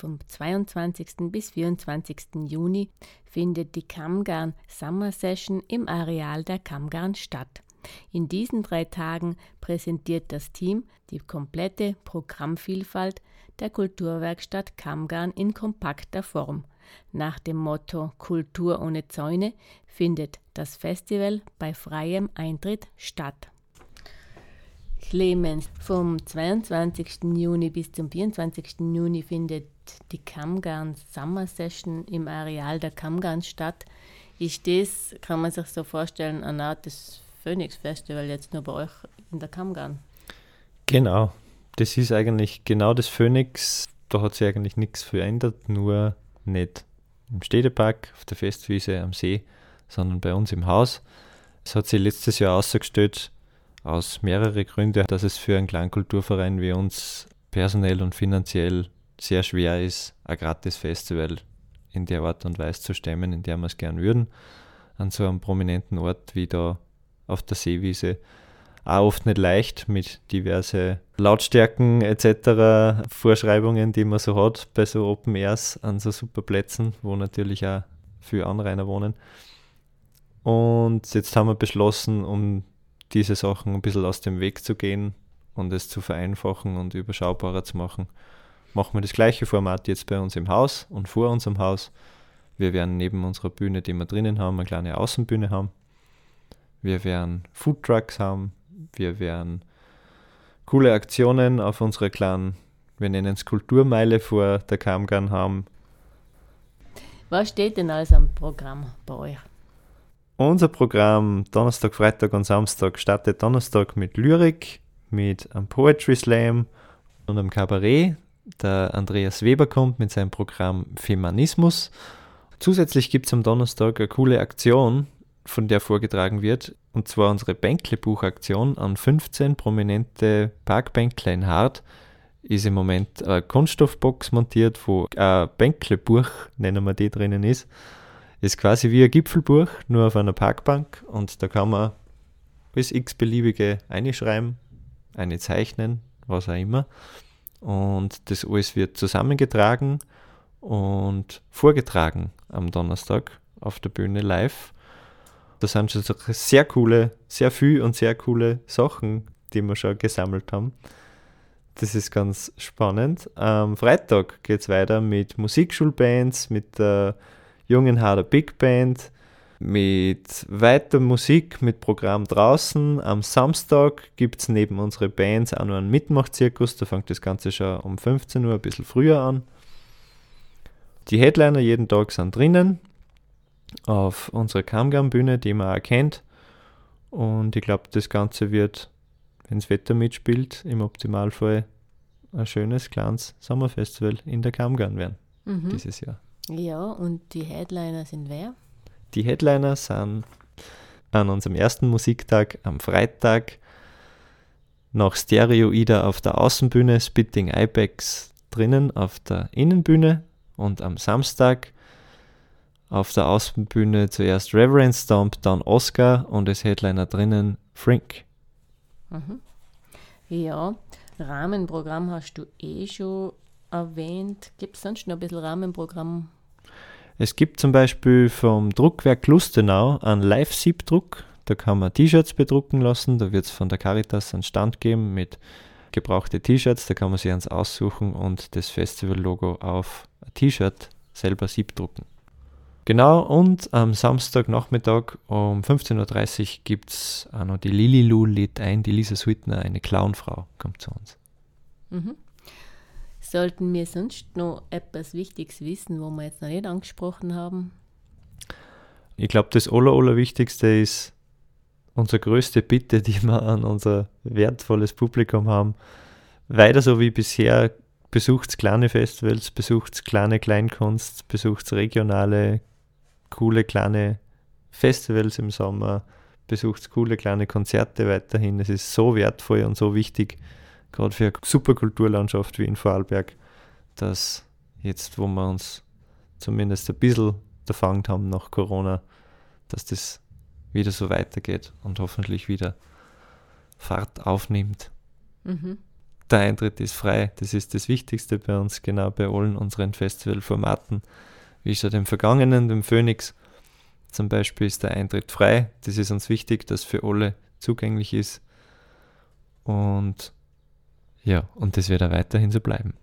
Vom 22. bis 24. Juni findet die Kammgarn Summer Session im Areal der Kammgarn statt. In diesen drei Tagen präsentiert das Team die komplette Programmvielfalt der Kulturwerkstatt Kammgarn in kompakter Form. Nach dem Motto Kultur ohne Zäune findet das Festival bei freiem Eintritt statt. Clemens, vom 22. Juni bis zum 24. Juni findet die Kammgarn Summer Session im Areal der Kammgarn statt. Ist das, kann man sich so vorstellen, eine Art des Phoenix Festival jetzt nur bei euch in der Kammgarn? Genau, das ist eigentlich genau das Phoenix. Da hat sich eigentlich nichts verändert, nur nicht im Städtepark, auf der Festwiese am See, sondern bei uns im Haus. Es hat sich letztes Jahr ausgestellt, aus mehreren Gründen, dass es für einen kleinen Kulturverein wie uns personell und finanziell sehr schwer ist, ein gratis Festival in der Art und Weise zu stemmen, in der wir es gern würden. An so einem prominenten Ort wie da auf der Seewiese. Auch oft nicht leicht mit diverse Lautstärken etc. Vorschreibungen, die man so hat bei so Open Airs an so super Plätzen, wo natürlich auch viele Anrainer wohnen. Und jetzt haben wir beschlossen, um diese Sachen ein bisschen aus dem Weg zu gehen und es zu vereinfachen und überschaubarer zu machen, machen wir das gleiche Format jetzt bei uns im Haus und vor unserem Haus. Wir werden neben unserer Bühne, die wir drinnen haben, eine kleine Außenbühne haben. Wir werden Foodtrucks haben. Wir werden coole Aktionen auf unserer kleinen, wir nennen es Kulturmeile vor der Kamgarn haben. Was steht denn alles am Programm bei euch? Unser Programm Donnerstag, Freitag und Samstag startet Donnerstag mit Lyrik, mit einem Poetry Slam und einem Kabarett. Der Andreas Weber kommt mit seinem Programm Feminismus. Zusätzlich gibt es am Donnerstag eine coole Aktion, von der vorgetragen wird, und zwar unsere Bänkle-Buchaktion an 15 prominente Parkbänkle in Hart. Ist im Moment eine Kunststoffbox montiert, wo ein Bänkle-Buch, nennen wir die, drinnen ist ist quasi wie ein Gipfelbuch, nur auf einer Parkbank und da kann man alles x-beliebige einschreiben, eine zeichnen, was auch immer. Und das alles wird zusammengetragen und vorgetragen am Donnerstag auf der Bühne live. Da sind schon sehr coole, sehr viel und sehr coole Sachen, die wir schon gesammelt haben. Das ist ganz spannend. Am Freitag geht es weiter mit Musikschulbands, mit der äh, Jungenharder Big Band mit weiter Musik, mit Programm draußen. Am Samstag gibt es neben unseren Bands auch noch einen Mitmachzirkus. Da fängt das Ganze schon um 15 Uhr ein bisschen früher an. Die Headliner jeden Tag sind drinnen auf unserer Kamgam-Bühne, die man auch kennt. Und ich glaube, das Ganze wird, wenn das Wetter mitspielt, im Optimalfall ein schönes, kleines Sommerfestival in der Kamgarn werden mhm. dieses Jahr. Ja, und die Headliner sind wer? Die Headliner sind an unserem ersten Musiktag am Freitag nach Stereoida auf der Außenbühne, Spitting Ibex drinnen auf der Innenbühne und am Samstag auf der Außenbühne zuerst Reverend Stomp, dann Oscar und als Headliner drinnen Frink. Mhm. Ja, Rahmenprogramm hast du eh schon erwähnt. Gibt es sonst noch ein bisschen Rahmenprogramm, es gibt zum Beispiel vom Druckwerk Lustenau einen Live-Siebdruck. Da kann man T-Shirts bedrucken lassen. Da wird es von der Caritas einen Stand geben mit gebrauchten T-Shirts. Da kann man sich eins aussuchen und das Festival-Logo auf ein T-Shirt selber siebdrucken. Genau, und am Samstagnachmittag um 15.30 Uhr gibt es auch noch die Lililu lädt ein, die Lisa Sweetner, eine Clownfrau, kommt zu uns. Mhm. Sollten wir sonst noch etwas Wichtiges wissen, wo wir jetzt noch nicht angesprochen haben? Ich glaube, das Aller, Allerwichtigste ist unsere größte Bitte, die wir an unser wertvolles Publikum haben. Weiter so wie bisher, besucht kleine Festivals, besucht kleine Kleinkunst, besucht regionale, coole kleine Festivals im Sommer, besucht coole kleine Konzerte weiterhin. Es ist so wertvoll und so wichtig, gerade für eine super Kulturlandschaft wie in Vorarlberg, dass jetzt, wo wir uns zumindest ein bisschen erfangen haben nach Corona, dass das wieder so weitergeht und hoffentlich wieder Fahrt aufnimmt. Mhm. der Eintritt ist frei. Das ist das Wichtigste bei uns, genau bei allen unseren Festivalformaten. Wie schon dem Vergangenen, dem Phoenix zum Beispiel, ist der Eintritt frei. Das ist uns wichtig, dass für alle zugänglich ist. Und ja, und das wird auch weiterhin so bleiben.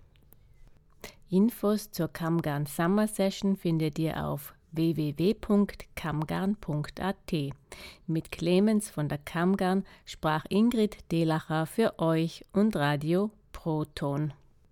Infos zur Kamgarn Summer Session findet ihr auf www.kamgarn.at. Mit Clemens von der Kamgarn sprach Ingrid Delacher für euch und Radio Proton.